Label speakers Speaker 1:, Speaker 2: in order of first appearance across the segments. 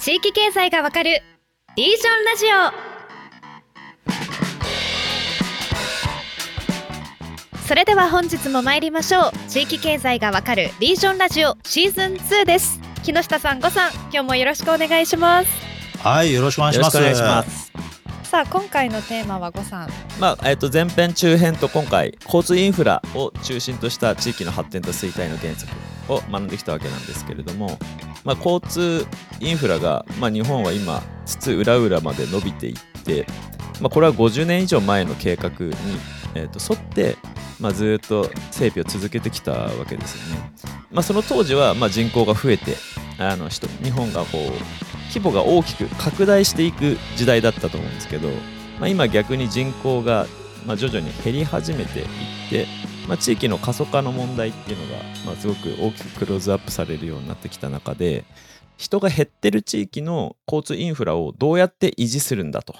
Speaker 1: 地域経済がわかるリージョンラジオ。それでは本日も参りましょう。地域経済がわかるリージョンラジオシーズン2です。木下さんごさん今日もよろしくお願いします。
Speaker 2: はい、よろしくお願いします。
Speaker 3: よろしくお願いします。
Speaker 1: さあ今回のテーマはごさん。
Speaker 3: まあえっと前編中編と今回交通インフラを中心とした地域の発展と衰退の原則を学んできたわけなんですけれども、まあ、交通インフラが、まあ、日本は今津々浦々まで伸びていって、まあ、これは50年以上前の計画に、えー、と沿って、まあ、ずっと整備を続けてきたわけですよね。まあ、その当時は、まあ、人口が増えてあの人日本がこう規模が大きく拡大していく時代だったと思うんですけど、まあ、今逆に人口が、まあ、徐々に減り始めていって、まあ、地域の過疎化の問題っていうのが、まあ、すごく大きくクローズアップされるようになってきた中で人が減ってる地域の交通インフラをどうやって維持するんだと、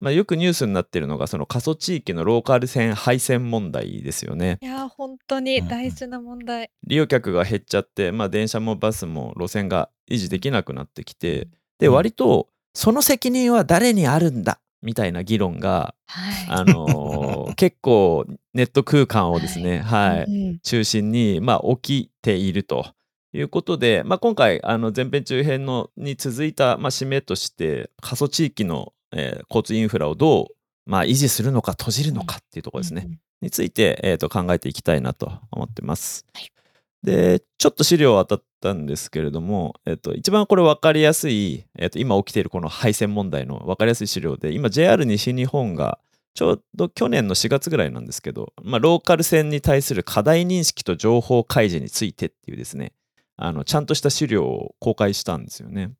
Speaker 3: まあ、よくニュースになってるのがその過疎地域のローカル線廃線問題ですよね。
Speaker 1: いやー本当に大事な問題、
Speaker 3: 利用客が減っちゃって、まあ、電車もバスも路線が維持できなくなってきてで
Speaker 2: うん。
Speaker 3: 割とその責任は誰にあるんだみたいな議論が、
Speaker 1: はい。
Speaker 3: あのー 結構ネット空間をですね、はい。
Speaker 1: うん
Speaker 3: 中心に、まあ、起きているということで、まあ、今回あの前編中編のに続いた、まあ、使命として過疎地域の、えー交通インフラをどう、まあ、維持するのか閉じるのかっていうところですね。について、えー、と考えていきたいなと思ってます。
Speaker 1: はい
Speaker 3: でちょっと資料を当たったんですけれども、えー、と一番これ分かりやすい、えー、と今起きているこの配線問題の分かりやすい資料で今 JR 西日本がちょうど去年の4月ぐらいなんですけど、まあ、ローカル線に対する課題認識と情報開示についてっていうですねあのちゃんとした資料を公開したんですよね。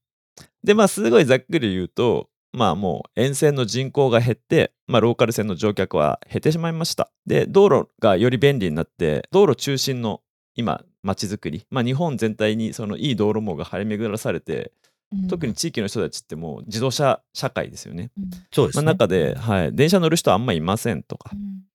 Speaker 3: でまあすごいざっくり言うとまあもう沿線の人口が減って、まあ、ローカル線の乗客は減ってしまいました。で道路がより便利になって道路中心の今街づくり、まあ、日本全体にそのいい道路網が張り巡らされて特に地域の人たちってもう自動車社会ですよね。まあ、
Speaker 2: そうですね。
Speaker 3: 中で、はい、電車乗る人あんまいませんとか。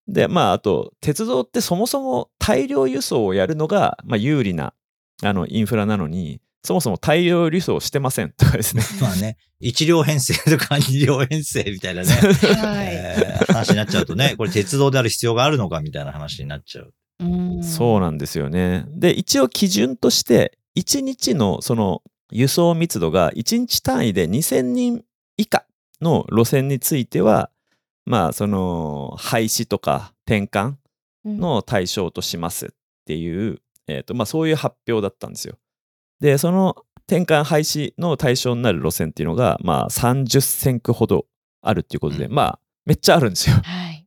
Speaker 3: でまああと鉄道ってそもそも大量輸送をやるのが、まあ、有利なあのインフラなのにそもそも大量輸送してませんとかですね。
Speaker 2: まあね、一両編成とか二両編成みたいなね、
Speaker 1: はい、
Speaker 2: えー話になっちゃうとね、これ鉄道である必要があるのかみたいな話になっちゃう。
Speaker 1: うん
Speaker 3: そうなんですよね。で一応基準として1日のその輸送密度が1日単位で2000人以下の路線についてはまあその廃止とか転換の対象としますっていう、えーとまあ、そういう発表だったんですよ。でその転換廃止の対象になる路線っていうのが、まあ、30線区ほどあるっていうことで、
Speaker 2: うん
Speaker 3: まあめっちゃあるんですよ。
Speaker 1: はい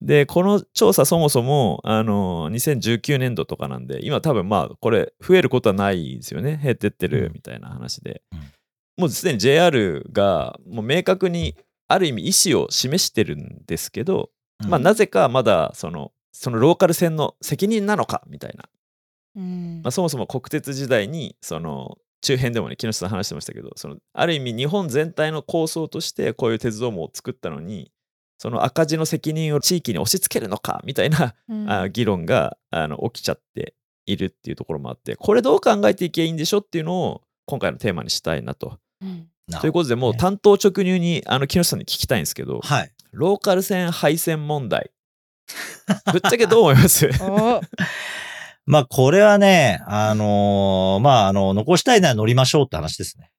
Speaker 3: でこの調査そもそもあの2019年度とかなんで今多分まあこれ増えることはないですよね。減ってってるみたいな話で、
Speaker 2: うん。
Speaker 3: もうすでに JR がもう明確にある意味意思を示してるんですけど、まあなぜかまだそのそのローカル線の責任なのかみたいな、
Speaker 1: うん。
Speaker 3: まあ、そもそも国鉄時代にその中編でもね木下さん話してましたけどそのある意味日本全体の構想としてこういう鉄道網を作ったのにその赤字の責任を地域に押し付けるのかみたいな、
Speaker 1: うん
Speaker 3: あ議論があの起きちゃっているっていうところもあってこれどう考えていけばいいんでしょっていうのを今回のテーマにしたいなと。
Speaker 1: うん
Speaker 2: な
Speaker 3: ということでもう担当直入にあの木下さんに聞きたいんですけど
Speaker 2: はい。
Speaker 3: ローカル線廃線問題ぶっちゃけどう思います？
Speaker 1: お
Speaker 2: まあこれはね、あのーまああの、残したいなら乗りましょうって話ですね。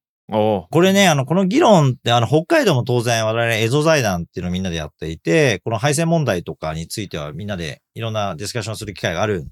Speaker 2: これね、あの、この議論って、あの、北海道も当然我々、エゾ財団っていうのをみんなでやっていて、この配線問題とかについてはみんなでいろんなディスカッションする機会があるん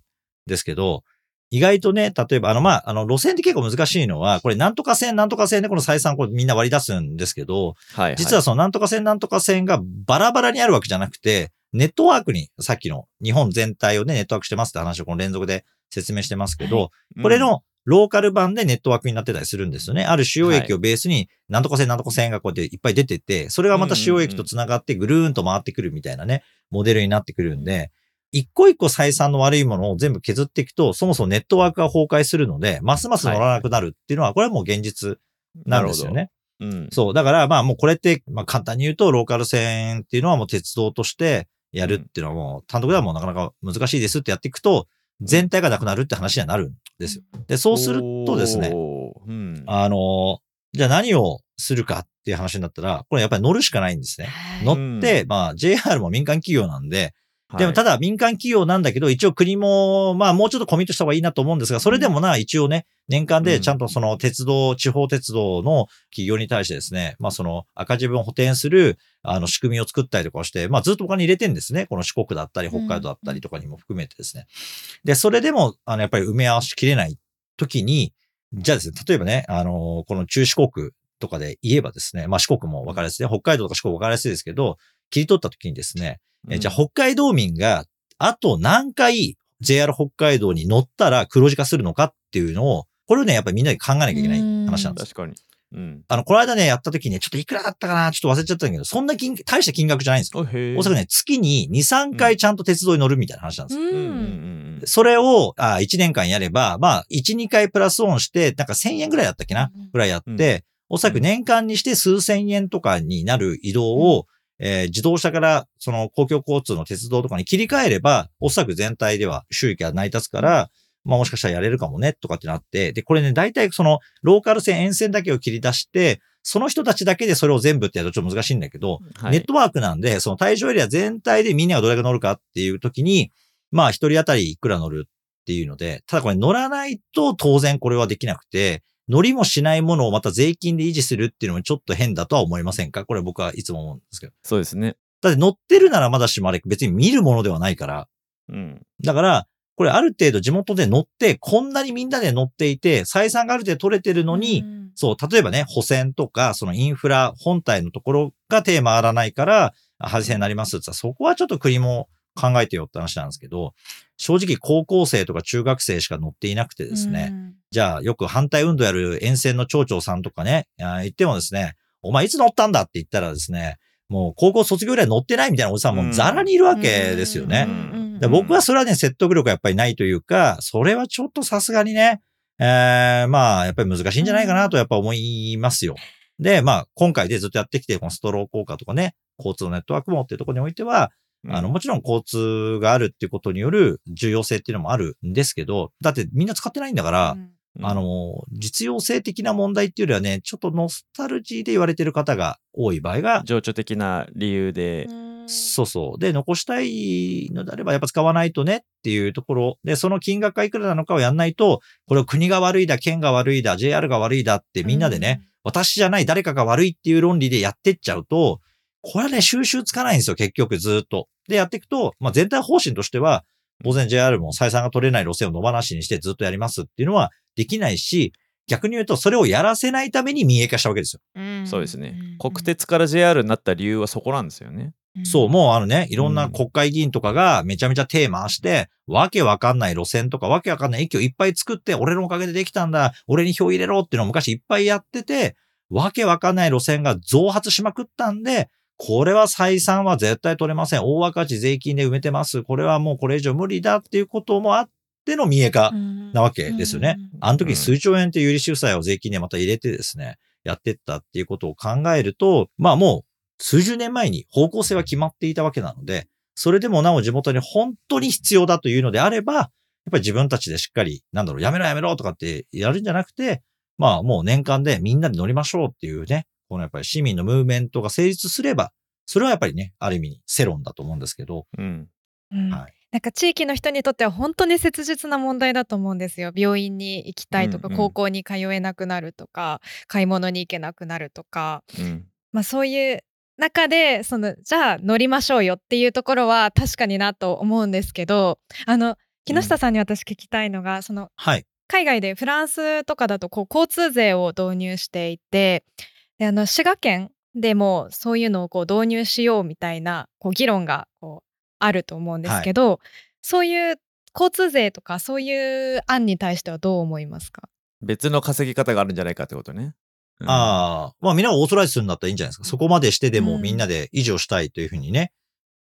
Speaker 2: ですけど、意外とね、例えば、あの、まあ、あの、路線って結構難しいのは、これ、なんとか線、なんとか線でこの採算こうみんな割り出すんですけど、
Speaker 3: はい、
Speaker 2: 実はそのなんとか線、なんとか線がバラバラにあるわけじゃなくて、ネットワークに、さっきの日本全体をね、ネットワークしてますって話をこの連続で説明してますけど、これのローカル版でネットワークになってたりするんですよね。ある主要駅をベースに、なんとか線なんとか線がこうやっていっぱい出てて、それがまた主要駅と繋がってぐるーんと回ってくるみたいなね、モデルになってくるんで、一個一個採算の悪いものを全部削っていくと、そもそもネットワークが崩壊するので、ますます乗らなくなるっていうのは、これはもう現実なんですよね。
Speaker 3: うん。
Speaker 2: そう。だから、まあもうこれって、まあ簡単に言うと、ローカル線っていうのはもう鉄道としてやるっていうのはもう単独ではもうなかなか難しいですってやっていくと、全体がなくなるって話にはなるんですよ。で、そうするとですね、
Speaker 3: うん。
Speaker 2: あの、じゃあ何をするかっていう話になったら、これやっぱり乗るしかないんですね。乗って、まあ JR も民間企業なんで、でもた
Speaker 3: だ、
Speaker 2: だ民間企業なんだけど、一応国も、まあもうちょっとコミットした方がいいなと思うんですが、それでもな、一応ね、年間でちゃんとその鉄道、地方鉄道の企業に対してですね、まあその赤字分を補填する、あの仕組みを作ったりとかして、まあずっとお金入れてんですね。この四国だったり、北海道だったりとかにも含めてですね。で、それでも、あの、やっぱり埋め合わしきれない時に、じゃあですね、例えばね、あの、この中四国とかで言えばですね、まあ四国も分かりやすい。ね、北海道とか四国分かりやすいですけど、切り取った時にですね、えじゃあ北海道民が、あと何回 JR 北海道に乗ったら黒字化するのかっていうのを、これをね、やっぱりみんなで考えなきゃいけない話なんです。
Speaker 3: 確かに。うん。
Speaker 2: あの、この間ね、やった時に、ちょっといくらだったかなちょっと忘れちゃったんだけど、そんな金、大した金額じゃないんですよ。
Speaker 3: お
Speaker 2: そらくね、月に2、3回ちゃんと鉄道に乗るみたいな話なんですよ。
Speaker 1: う
Speaker 3: うんうんうん
Speaker 1: ん。
Speaker 2: それを、あ1年間やれば、まあ、1、2回プラスオンして、なんか1000円ぐらいだったっけな
Speaker 1: うん
Speaker 2: ぐらいやって、おそらく年間にして数千円とかになる移動を、えー自動車からその公共交通の鉄道とかに切り替えれば、おそらく全体では収益が成り立つから、まあもしかしたらやれるかもね、とかってなって、で、これね、大体そのローカル線、沿線だけを切り出して、その人たちだけでそれを全部ってやるとちょっと難しいんだけど、
Speaker 3: はい。
Speaker 2: ネットワークなんで、その対象エリア全体でみんながどれが乗るかっていう時に、まあ一人当たりいくら乗るっていうので、ただこれ乗らないと当然これはできなくて、乗りもしないものをまた税金で維持するっていうのもちょっと変だとは思いませんか？これ僕はいつも思うんですけど。
Speaker 3: そうですね。
Speaker 2: だって乗ってるならまだしもあれ別に見るものではないから。
Speaker 3: うん。
Speaker 2: だから、これある程度地元で乗って、こんなにみんなで乗っていて、採算がある程度取れてるのに、
Speaker 1: うん
Speaker 2: そう、例えばね、補線とか、そのインフラ本体のところが手回らないから、廃線になりますってそこはちょっと国も考えてよって話なんですけど、正直高校生とか中学生しか乗っていなくてですね、じゃあよく反対運動やる沿線の町長さんとかね、あ言ってもですね、お前いつ乗ったんだって言ったらですね、もう高校卒業ぐらい乗ってないみたいなおじさんもザラにいるわけですよね。
Speaker 1: うん
Speaker 2: で僕はそれはね、説得力がやっぱりないというか、それはちょっとさすがにね、えー、まあ、やっぱり難しいんじゃないかなとやっぱ思いますよ。で、まあ、今回でずっとやってきて、このストロー効果とかね、交通のネットワーク網っていうところにおいては、あの、もちろん交通があるっていうことによる重要性っていうのもあるんですけど、だってみんな使ってないんだから、
Speaker 1: うん。
Speaker 2: あ、の、実用性的な問題っていうよりはね、ちょっとノスタルジーで言われてる方が多い場合が、
Speaker 3: 情緒的な理由で、
Speaker 2: そうそう。で、残したいのであれば、やっぱ使わないとねっていうところ。で、その金額がいくらなのかをやんないと、これを国が悪いだ、県が悪いだ、JR が悪いだってみんなでね、私じゃない誰かが悪いっていう論理でやってっちゃうと、これはね、収集つかないんですよ、結局ずっと。で、やっていくと、まあ、全体方針としては、当然 JR も採算が取れない路線を野放しにしてずっとやりますっていうのはできないし、逆に言うと、それをやらせないために民営化したわけですよ。
Speaker 1: うん
Speaker 3: そうですね。
Speaker 1: ん
Speaker 3: 国鉄から JR になった理由はそこなんですよね。
Speaker 2: そう、もうあのね、いろんな国会議員とかがめちゃめちゃ手回して、わけわかんない路線とかわけわかんない駅をいっぱい作って、俺のおかげでできたんだ、俺に票入れろっていうのを昔いっぱいやってて、わけわかんない路線が増発しまくったんで、これは採算は絶対取れません。大赤字税金で埋めてます。これはもうこれ以上無理だっていうこともあっての民営化なわけですよね。あの時数兆円っていう有利収載を税金でまた入れてですね、やってったっていうことを考えると、まあもう数十年前に方向性は決まっていたわけなので、それでもなお地元に本当に必要だというのであれば、やっぱり自分たちでしっかり、なんだろう、やめろやめろとかってやるんじゃなくて、まあもう年間でみんなで乗りましょうっていうね、このやっぱり市民のムーブメントが成立すれば、それはやっぱりね、ある意味世論だと思うんですけど、
Speaker 3: うん。
Speaker 1: うん
Speaker 2: はい
Speaker 1: なんか地域の人にとっては本当に切実な問題だと思うんですよ。病院に行きたいとか、
Speaker 3: うんうん
Speaker 1: 高校に通えなくなるとか買い物に行けなくなるとか、
Speaker 3: うん。
Speaker 1: まあ、そういう中でそのじゃあ乗りましょうよっていうところは確かになと思うんですけどあの木下さんに私聞きたいのが、その
Speaker 2: はい。
Speaker 1: 海外でフランスとかだとこう交通税を導入していてであの滋賀県でもそういうのをこう導入しようみたいなこう議論がこうあると思うんですけど、そういう交通税とかそういう案に対してはどう思いますか？
Speaker 3: 別の稼ぎ方があるんじゃないかってことね。うん。
Speaker 2: ああ、まあみんながオーソライズするんだったらいいんじゃないですか。そこまでしてで
Speaker 1: うん
Speaker 2: もみんなで維持をしたいというふうにね、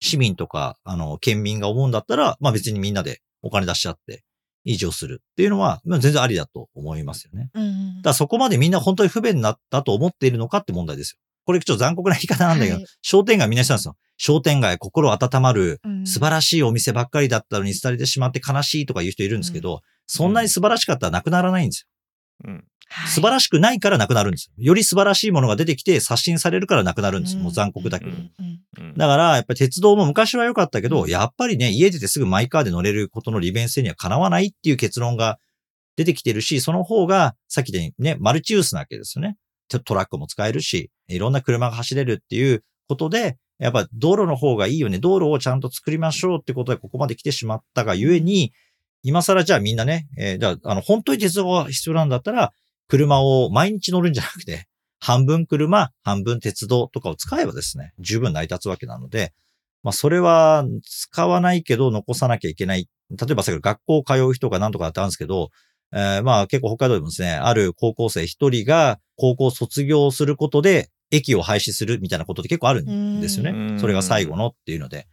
Speaker 2: 市民とか、あの、県民が思うんだったら、まあ別にみんなでお金出し合って維持をするっていうのは、まあ全然ありだと思いますよね。
Speaker 1: うん
Speaker 2: だからそこまでみんな本当に不便になったと思っているのかって問題ですよ。これちょっと残酷な言い方なんだけど、
Speaker 1: はい
Speaker 2: 商店街みんなしたんですよ。商店街心温まる、
Speaker 1: うん
Speaker 2: 素晴らしいお店ばっかりだったのに廃れてしまって悲しいとか言う人いるんですけど、そんなに素晴らしかったらなくならないんですよ。
Speaker 3: うん。
Speaker 1: はい
Speaker 2: 素晴らしくないからなくなるんですよ。より素晴らしいものが出てきて刷新されるからなくなるんですよ。
Speaker 1: うん
Speaker 2: もう残酷だけど。だから、やっぱり鉄道も昔は良かったけど、
Speaker 1: うん
Speaker 2: やっぱりね、家出てすぐマイカーで乗れることの利便性にはかなわないっていう結論が出てきてるし、その方が、さっきでね、マルチユースなわけですよね。トトラックも使えるし、いろんな車が走れるっていうことで、やっぱ道路の方がいいよね。道路をちゃんと作りましょうってことでここまで来てしまったがゆえに、今更じゃあみんなね、えーじゃあ、あの、本当に鉄道が必要なんだったら、車を毎日乗るんじゃなくて、半分車、半分鉄道とかを使えばですね、十分成り立つわけなので、まあ、それは使わないけど残さなきゃいけない。例えばさっき学校通う人が何とかだったんですけど、えーまあ結構北海道でもですね、ある高校生一人が高校卒業することで駅を廃止するみたいなことって結構あるんですよ
Speaker 3: うん
Speaker 2: ね。それが最後のっていうので。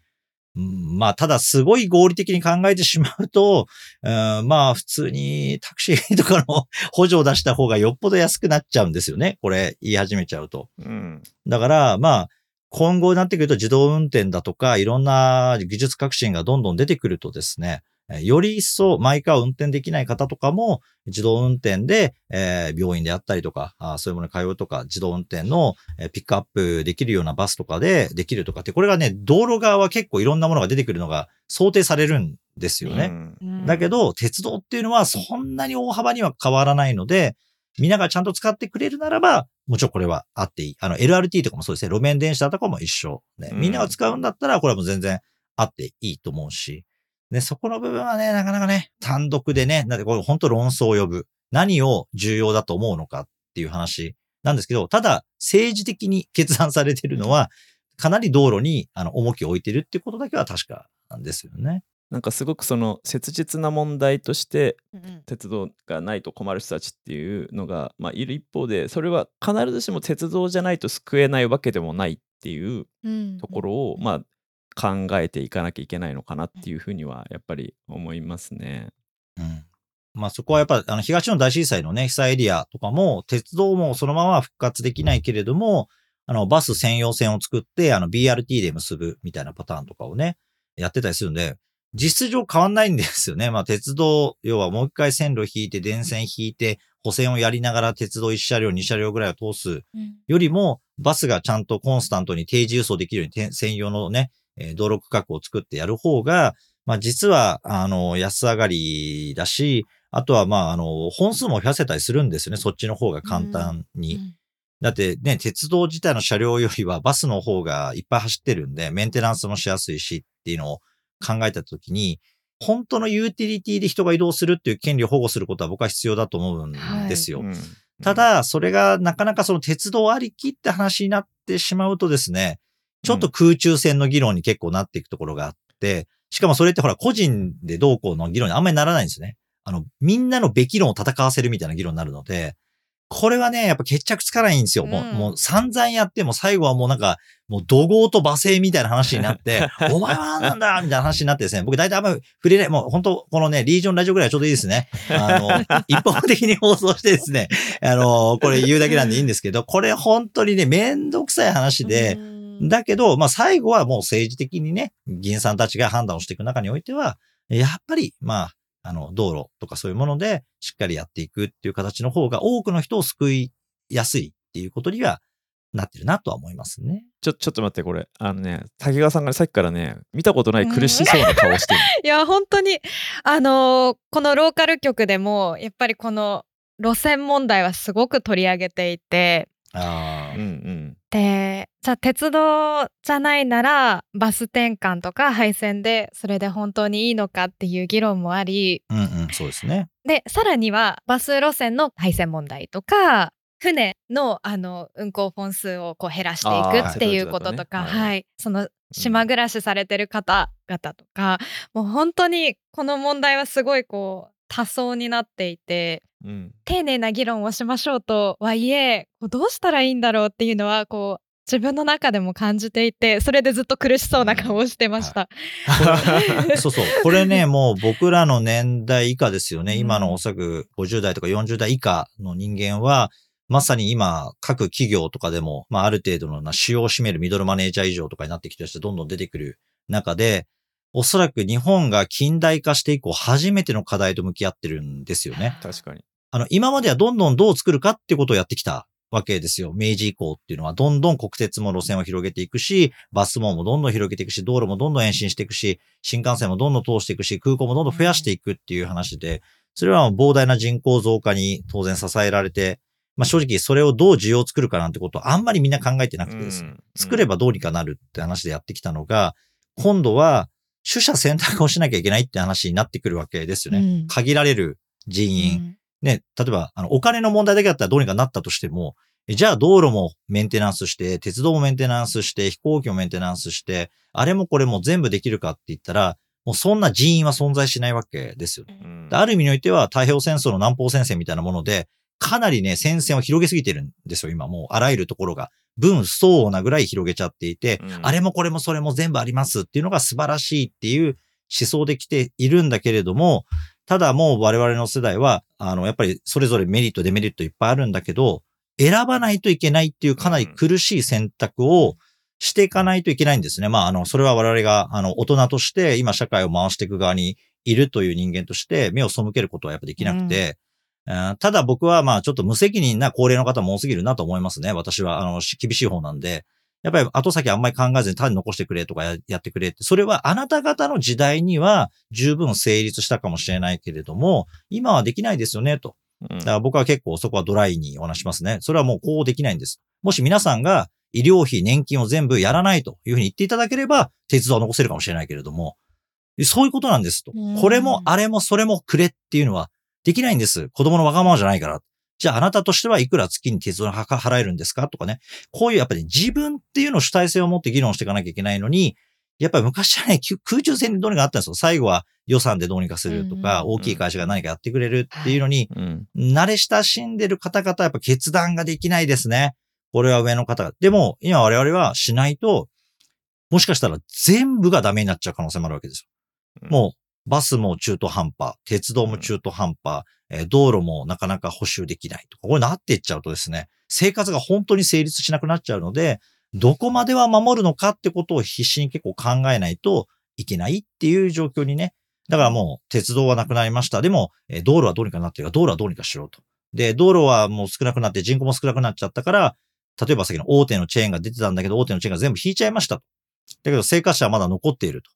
Speaker 2: うんまあ、ただすごい合理的に考えてしまうと、うんまあ普通にタクシーとかの補助を出した方がよっぽど安くなっちゃうんですよね。これ言い始めちゃうと。
Speaker 3: うん
Speaker 2: だから、まあ、今後になってくると自動運転だとか、いろんな技術革新がどんどん出てくるとですね、えーより一層マイカーを運転できない方とかも、自動運転で、えー病院であったりとか、あーそういうものに通うとか、自動運転の、えーピックアップできるようなバスとかでできるとかって、これがね、道路側は結構いろんなものが出てくるのが想定されるんですよね。
Speaker 3: うん
Speaker 1: うん
Speaker 2: だけど、鉄道っていうのはそんなに大幅には変わらないので、みんながちゃんと使ってくれるならば、もちろんこれはあっていい。あの、LRT とかもそうですね。路面電車とかも一緒。ね、
Speaker 3: うん
Speaker 2: みんなが使うんだったら、これはもう全然あっていいと思うし。で、そこの部分はね、なかなかね、単独でね、だってこれ本当論争を呼ぶ。何を重要だと思うのかっていう話なんですけど、ただ、政治的に決断されているのは、かなり道路にあの重きを置いてるっていうことだけは確かなんですよね。
Speaker 3: なんかすごくその切実な問題として
Speaker 1: うん
Speaker 3: 鉄道がないと困る人たちっていうのが、まあ、いる一方でそれは必ずしも鉄道じゃないと救えないわけでもないっていう
Speaker 1: うん
Speaker 3: ところを、まあ、考えていかなきゃいけないのかなっていうふうにはやっぱり思いますね。
Speaker 2: うん。まあそこはやっぱ、あの、東日本大震災のね、被災エリアとかも、鉄道もそのまま復活できないけれども、あの、バス専用線を作って、BRT で結ぶみたいなパターンとかをね、やってたりするんで、実質上変わんないんですよね。まあ鉄道、要はもう一回線路引いて、電線引いて、補線をやりながら鉄道1車両、2車両ぐらいを通すよりも、バスがちゃんとコンスタントに定時輸送できるように専用のね、えー道路区画を作ってやる方が、まあ実は、あの、安上がりだし、あとはまあ、あの、本数も増やせたりするんですよね。そっちの方が簡単に。
Speaker 1: うん
Speaker 2: だってね、鉄道自体の車両よりはバスの方がいっぱい走ってるんで、メンテナンスもしやすいしっていうのを考えたときに、本当のユーティリティで人が移動するっていう権利を保護することは僕は必要だと思うんですよ。
Speaker 3: うん
Speaker 2: た、だ、それがなかなかその鉄道ありきって話になってしまうとですね、ちょっと空中戦の議論に結構なっていくところがあって、しかもそれってほら個人でどうこうの議論にあんまりならないんですよね。あの、みんなのべき論を戦わせるみたいな議論になるので、これはね、やっぱ決着つかないんですよ。もう、
Speaker 1: うん
Speaker 2: もう散々やっても最後はもうなんか、もう怒号と罵声みたいな話になって、お前は何なんだみたいな話になってですね、僕大体あんまり触れない、もう本当このね、リージョンラジオぐらいはちょうどいいですね。あの、一方的に放送してですね、あの、これ言うだけなんでいいんですけど、これ本当にね、めんどくさい話で、
Speaker 1: うん
Speaker 2: だけど、まあ最後はもう政治的にね、議員さんたちが判断をしていく中においては、やっぱり、まあ、あの、道路とかそういうものでしっかりやっていくっていう形の方が多くの人を救いやすいっていうことにはなってるなとは思いますね。
Speaker 3: ちょちょっと待ってこれ。あのね滝川さんがさっきからね見たことない苦しそうな顔してる、
Speaker 1: いや本当にあのーこのローカル局でもやっぱりこの路線問題はすごく取り上げていて
Speaker 2: あ
Speaker 3: うんうん
Speaker 1: でじゃあ鉄道じゃないならバス転換とか廃線でそれで本当にいいのかっていう議論もあり
Speaker 2: あ、うんうん、そうですね。
Speaker 1: でさらにはバス路線の廃線問題とか船のあの運行本数をこう減らしていくっていうこととか、
Speaker 3: はい
Speaker 1: その島暮らしされてる方々とか、もう本当にこの問題はすごいこう多層になっていて
Speaker 3: うん
Speaker 1: 丁寧な議論をしましょうとはいえどうしたらいいんだろうっていうのはこう自分の中でも感じていてそれでずっと苦しそうな顔をしてました。
Speaker 2: そうそう。これね、もう僕らの年代以下ですよね。
Speaker 1: うん
Speaker 2: 今のおそらく50代とか40代以下の人間は、まさに今、各企業とかでも、まあある程度のな使用を占めるミドルマネージャー以上とかになってきてる人どんどん出てくる中で、おそらく日本が近代化して以降初めての課題と向き合ってるんですよね。
Speaker 3: 確かに
Speaker 2: あの、今まではどんどんどう作るかっていうことをやってきたわけですよ。明治以降っていうのは、どんどん国鉄も路線を広げていくし、バス網もどんどん広げていくし、道路もどんどん延伸していくし、新幹線もどんどん通していくし、空港もどんどん増やしていくっていう話で、それは膨大な人口増加に当然支えられて、まあ正直それをどう需要を作るかなんてことはあんまりみんな考えてなくてですね、作ればどうにかなるって話でやってきたのが、今度は取捨選択をしなきゃいけないって話になってくるわけですよね。
Speaker 1: うん
Speaker 2: 限られる人員。ね、例えば、あの、お金の問題だけだったらどうにかなったとしても、えじゃあ道路もメンテナンスして、鉄道もメンテナンスして、飛行機もメンテナンスして、あれもこれも全部できるかって言ったら、もうそんな人員は存在しないわけですよね。
Speaker 3: うん
Speaker 2: である意味においては太平洋戦争の南方戦線みたいなもので、かなりね、戦線を広げすぎてるんですよ、今。もうあらゆるところが。分相応なぐらい広げちゃっていて、
Speaker 3: うん
Speaker 2: あれもこれもそれも全部ありますっていうのが素晴らしいっていう思想できているんだけれども、ただもう我々の世代は、あの、やっぱりそれぞれメリット、デメリットいっぱいあるんだけど、選ばないといけないっていうかなり苦しい選択をしていかないといけないんですね。まあ、あの、それは我々が、あの、大人として今社会を回していく側にいるという人間として目を背けることはやっぱできなくて、うんただ僕はまあちょっと無責任な高齢の方も多すぎるなと思いますね。私は、あの、し厳しい方なんで。やっぱり後先あんまり考えずに単に残してくれとかややってくれって、それはあなた方の時代には十分成立したかもしれないけれども、今はできないですよね、と。
Speaker 3: うん
Speaker 2: だから僕は結構そこはドライにお話しますね。それはもうこうできないんです。もし皆さんが医療費、年金を全部やらないというふうに言っていただければ、鉄道は残せるかもしれないけれども、そういうことなんですと
Speaker 1: うん。
Speaker 2: これもあれもそれもくれっていうのはできないんです。子供のわがままじゃないから。じゃああなたとしてはいくら月に鉄道に払えるんですか？とかね。こういうやっぱり自分っていうのを主体性を持って議論していかなきゃいけないのに、やっぱり昔はね、き空中戦でどうにかあったんですよ。最後は予算でどうにかするとか、
Speaker 1: うん
Speaker 2: 大きい会社が何かやってくれるっていうのに、
Speaker 3: うん
Speaker 2: 慣れ親しんでる方々はやっぱ決断ができないですね。これは上の方が。でも、今我々はしないと、もしかしたら全部がダメになっちゃう可能性もあるわけですよ。
Speaker 3: うん
Speaker 2: もう、バスも中途半端、鉄道も中途半端、えー道路もなかなか補修できないとか、これなっていっちゃうとですね、生活が本当に成立しなくなっちゃうので、どこまでは守るのかってことを必死に結構考えないといけないっていう状況にね。だからもう鉄道はなくなりました。でも、えー道路はどうにかなってるから、道路はどうにかしろと。で、道路はもう少なくなって人口も少なくなっちゃったから、例えばさっきの大手のチェーンが出てたんだけど、大手のチェーンが全部引いちゃいましたと。だけど生活者はまだ残っていると。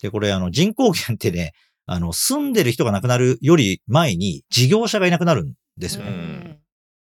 Speaker 2: で、これあの人口減ってね、あの住んでる人が亡くなるより前に事業者がいなくなるんですよね。
Speaker 3: うん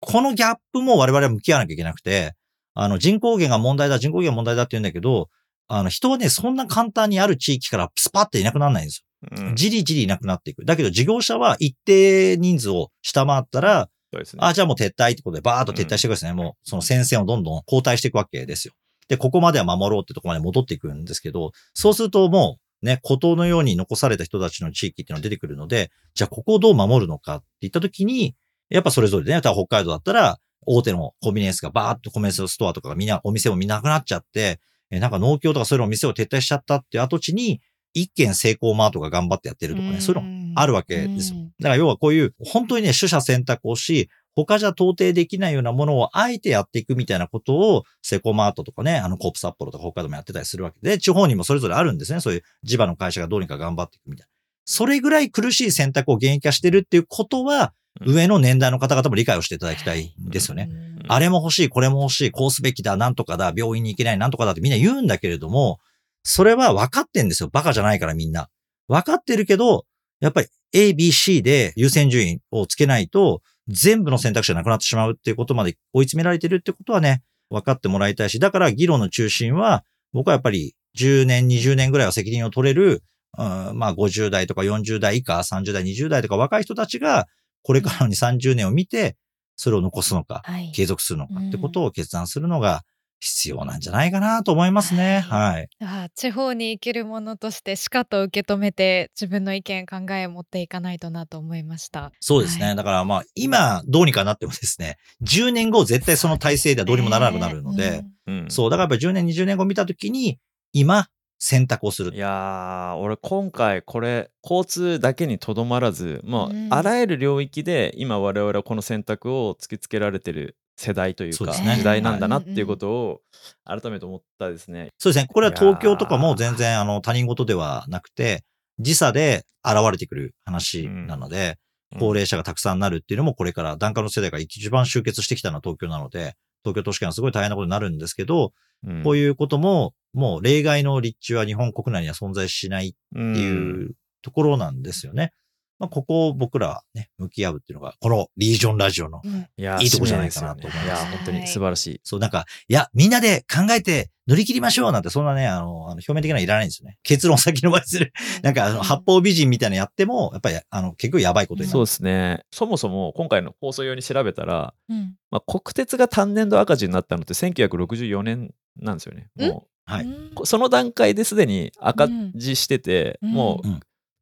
Speaker 2: このギャップも我々は向き合わなきゃいけなくて、あの人口減が問題だ、人口減が問題だって言うんだけど、あの人はね、そんな簡単にある地域からスパっていなくならないんですよ。
Speaker 3: うん
Speaker 2: じりじりいなくなっていく。だけど事業者は一定人数を下回ったら、
Speaker 3: ね
Speaker 2: あ、じゃあもう撤退ってことでバーッと撤退していくんですね。もうその戦線をどんどん交代していくわけですよ。で、ここまでは守ろうってとこまで戻っていくんですけど、そうするともうね、孤島のように残された人たちの地域っていうのが出てくるので、じゃあここをどう守るのかって言ったときに、やっぱそれぞれでね、北海道だったら、大手のコンビニエンスがバーッとコンビニエンスストアとかがみんな、お店もみんななくなっちゃって、えなんか農協とかそういうのお店を撤退しちゃったっていう跡地に、一軒成功マートが頑張ってやってるとかね、そういうのあるわけですよ。だから要はこういう、本当にね、取捨選択をし、他じゃ到底できないようなものをあえてやっていくみたいなことを、セコマートとかね、あのコープ札幌とか北海道もやってたりするわけで、地方にもそれぞれあるんですね。そういう地場の会社がどうにか頑張っていくみたいな。それぐらい苦しい選択を現役化してるっていうことは、
Speaker 3: うん
Speaker 2: 上の年代の方々も理解をしていただきたいんですよね。
Speaker 1: うん
Speaker 2: あれも欲しい、これも欲しい、こうすべきだ、なんとかだ、病院に行けない、なんとかだってみんな言うんだけれども、それは分かってんですよ。バカじゃないからみんな。分かってるけど、やっぱり A、B、C で優先順位をつけないと、全部の選択肢がなくなってしまうっていうことまで追い詰められてるってことはね、分かってもらいたいし、だから議論の中心は、僕はやっぱり10年、20年ぐらいは責任を取れる、うん、まあ50代とか40代以下、30代、20代とか若い人たちが、これからの2、30年を見て、それを残すのか、
Speaker 1: はい。
Speaker 2: 継続するのかってことを決断するのが必要なんじゃないかなと思いますね。はい。
Speaker 1: ああ地方に生きるものとしてしかと受け止めて自分の意見考えを持っていかないとなと思いました。
Speaker 2: そうですね。
Speaker 1: はい
Speaker 2: だからまあ、今どうにかなってもですね、10年後絶対その体制ではどうにもならなくなるので、
Speaker 3: うん
Speaker 2: そう、だからやっぱり10年、20年後見たときに、今、選択をする
Speaker 3: い。やー俺今回これ交通だけにとどまらずもう
Speaker 1: うん
Speaker 3: あらゆる領域で今我々はこの選択を突きつけられてる世代というか
Speaker 2: そうですね。
Speaker 3: 時代なんだなっていうことを改めて思ったですね。
Speaker 2: そうですね。これは東京とかも全然あの他人事ではなくて、時差で現れてくる話なので、高齢者がたくさんなるっていうのもこれから檀家の世代が一番集結してきたのは東京なので、東京都市圏はすごい大変なことになるんですけど、
Speaker 3: うん。
Speaker 2: こういうことも、もう例外の立地は日本国内には存在しない
Speaker 3: って
Speaker 2: っていうところなんですよね。まあ、ここを僕らはね、向き合うっていうのが、このリージョンラジオの。
Speaker 1: うん
Speaker 3: いや
Speaker 2: いいとこじゃないかなと思います
Speaker 3: いや、本当に素晴らしい。
Speaker 2: そう、なんか、いや、みんなで考えて乗り切りましょうなんて、そんなね、あの、あの表面的なのいらないんですよね。結論先延ばしする。なんか、あの、八方美人みたいなのやっても、やっぱり、あの、結局やばいことになる。
Speaker 3: そうですね。そもそも今回の放送用に調べたら、
Speaker 1: うん
Speaker 3: まあ、国鉄が単年度赤字になったのって1964年なんですよね。も
Speaker 2: はい。
Speaker 1: うん
Speaker 3: うその段階ですでに赤字してて、
Speaker 1: うん
Speaker 3: もう
Speaker 2: うん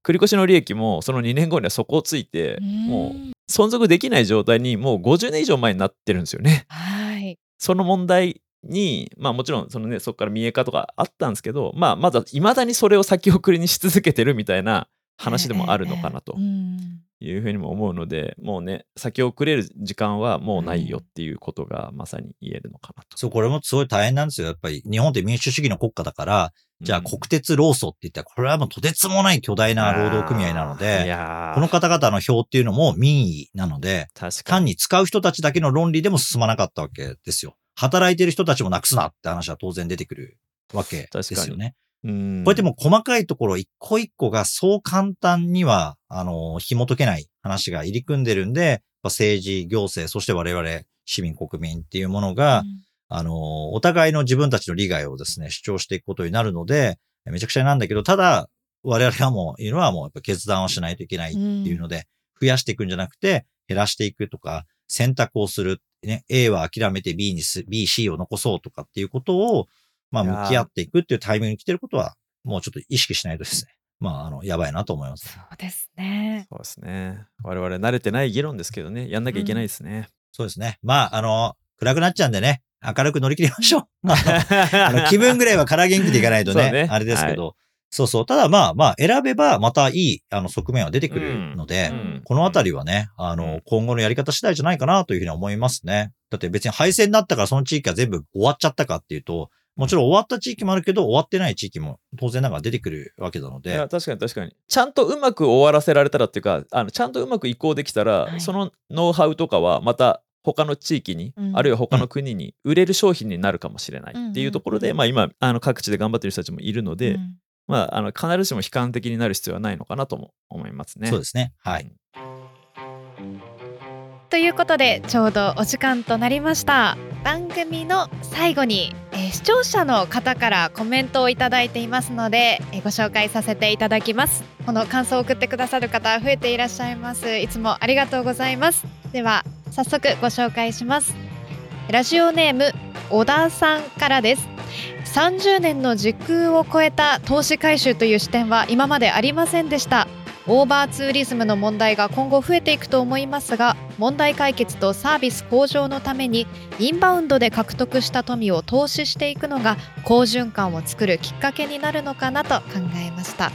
Speaker 3: 繰り越しの利益もその2年後には底をついて、もう存続できない状態にもう50年以上前になってるんですよね。
Speaker 1: はい。
Speaker 3: その問題に、まあもちろんそのね、そこから民営化とかあったんですけど、まあまだ未だにそれを先送りにし続けてるみたいな話でもあるのかなと
Speaker 1: うん
Speaker 3: いうふうにも思うので、もうね、先送れる時間はもうないよっていうことがまさに言えるのかなと。
Speaker 2: そう、これもすごい大変なんですよ。やっぱり、日本って民主主義の国家だから、じゃあ
Speaker 3: うん
Speaker 2: 国鉄労組って言ったら、これはもうとてつもない巨大な労働組合なの
Speaker 3: い
Speaker 2: で、この方々の票っていうのも民意なので、
Speaker 3: 確か
Speaker 2: 単
Speaker 3: に。
Speaker 2: に使う人たちだけの論理でも進まなかったわけですよ。働いてる人たちもなくすなって話は当然出てくるわけですよね。
Speaker 3: うん
Speaker 2: こうやってもう細かいところ一個一個がそう簡単には、あの、紐解けない話が入り組んでるんで、政治、行政、そして我々市民国民っていうものが、あの、お互いの自分たちの利害をですね、主張していくことになるので、めちゃくちゃなんだけど、ただ、我々はもう、いうのはもうやっぱ決断をしないといけないっていうので、増やしていくんじゃなくて、減らしていくとか、選択をする。ね、A は諦めて B にす、B、C を残そうとかっていうことを、まあ、向き合っていくっていうタイミングに来てることは、もうちょっと意識しないとですね、まあ、あの、やばいなと思います。
Speaker 1: そうですね。
Speaker 3: そうですね。我々慣れてない議論ですけどね、やんなきゃいけないですね。
Speaker 2: そうですね。まあ、あの、暗くなっちゃうんでね、明るく乗り切りましょう。あの気分ぐらいはから元気でいかないとね、
Speaker 3: ね。
Speaker 2: あれですけど、そうそう。ただまあまあ、選べばまたいい、あの、側面は出てくるので、
Speaker 3: うん。
Speaker 2: このあたりはね、あの
Speaker 3: うん、
Speaker 2: 今後のやり方次第じゃないかなというふうに思いますね。だって別に敗戦になったからその地域が全部終わっちゃったかっていうと、もちろん終わった地域もあるけど、終わってない地域も当然ながら出てくるわけなので。
Speaker 3: いや、確かに確かに。ちゃんとうまく終わらせられたらっていうか、あのちゃんとうまく移行できたら、
Speaker 1: はい。
Speaker 3: そのノウハウとかはまた他の地域に、
Speaker 1: うん
Speaker 3: あるいは他の国に売れる商品になるかもしれないっていうところで、まあ今あの各地で頑張ってる人たちもいるので、
Speaker 1: うん
Speaker 3: まああの必ずしも悲観的になる必要はないのかなとも思いますね。
Speaker 2: そうですね。はい。
Speaker 1: ということでちょうどお時間となりました。番組の最後に、えー視聴者の方からコメントをいただいていますので、えーご紹介させていただきます。この感想を送ってくださる方増えていらっしゃいます。いつもありがとうございます。では早速ご紹介します。ラジオネーム小田さんからです。30年の時空を超えた投資回収という視点は今までありませんでした。オーバーツーリズムの問題が今後増えていくと思いますが問題解決とサービス向上のためにインバウンドで獲得した富を投資していくのが好循環を作るきっかけになるのかなと考えました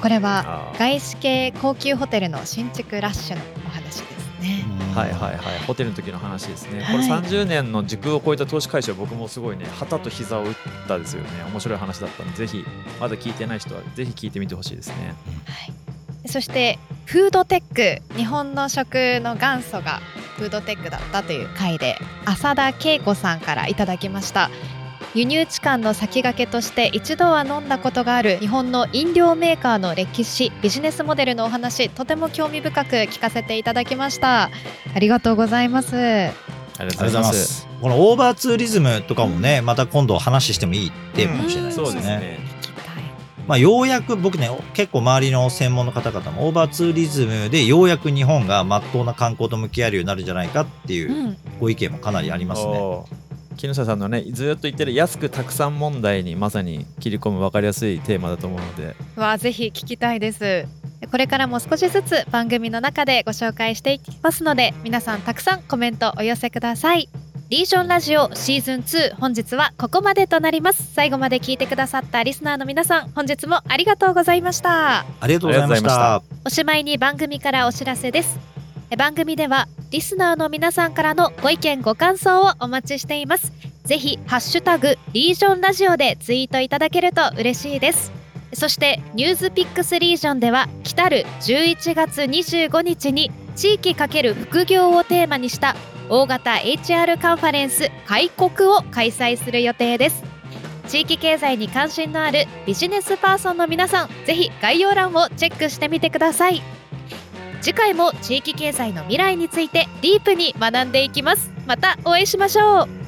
Speaker 1: これは外資系高級ホテルの新築ラッシュのお話ですね。
Speaker 3: はいはいはい、ホテルの時の話ですね。
Speaker 1: はい
Speaker 3: これ30年の時空を超えた投資回収は僕もすごいね、旗と膝を打ったですよね。面白い話だったんで、ぜひ、まだ聞いてない人はぜひ聞いてみてほしいですね。
Speaker 1: はい、そしてフードテック日本の食の元祖がフードテックだったという回で浅田恵子さんからいただきました輸入地間の先駆けとして一度は飲んだことがある日本の飲料メーカーの歴史ビジネスモデルのお話とても興味深く聞かせていただきましたありがとうございます
Speaker 3: ありがとうございま。
Speaker 2: すす。このオーバーツーリズムとかもね、また今度話してもいいテーマかもしれないですね。
Speaker 3: そうですね。
Speaker 2: まあ、ようやく僕ね、結構周りの専門の方々もオーバーツーリズムでようやく日本が真っ当な観光と向き合えるようになるんじゃないかっていううん。ご意見もかなりありますね。
Speaker 3: おー。木下さんのね、ずっと言ってる安くたくさん問題にまさに切り込む分かりやすいテーマだと思うので、
Speaker 1: はぜひ聞きたいです。これからも少しずつ番組の中でご紹介していきますので皆さんたくさんコメントお寄せくださいリージョンラジオシーズン2本日はここまでとなります。最後まで聞いてくださったリスナーの皆さん本日もありがとうございました。
Speaker 2: ありがとうございました。
Speaker 1: おしまいに番組からお知らせです。え番組ではリスナーの皆さんからのご意見ご感想をお待ちしています。ぜひハッシュタグリージョンラジオでツイートいただけると嬉しいです。そしてニュースピックスリージョンでは来たる11月25日に地域×副業をテーマにした大型 HR カンファレンス開国を開催する予定です。地域経済に関心のあるビジネスパーソンの皆さんぜひ概要欄をチェックしてみてください。次回も地域経済の未来についてディープに学んでいきます。またお会いしましょう。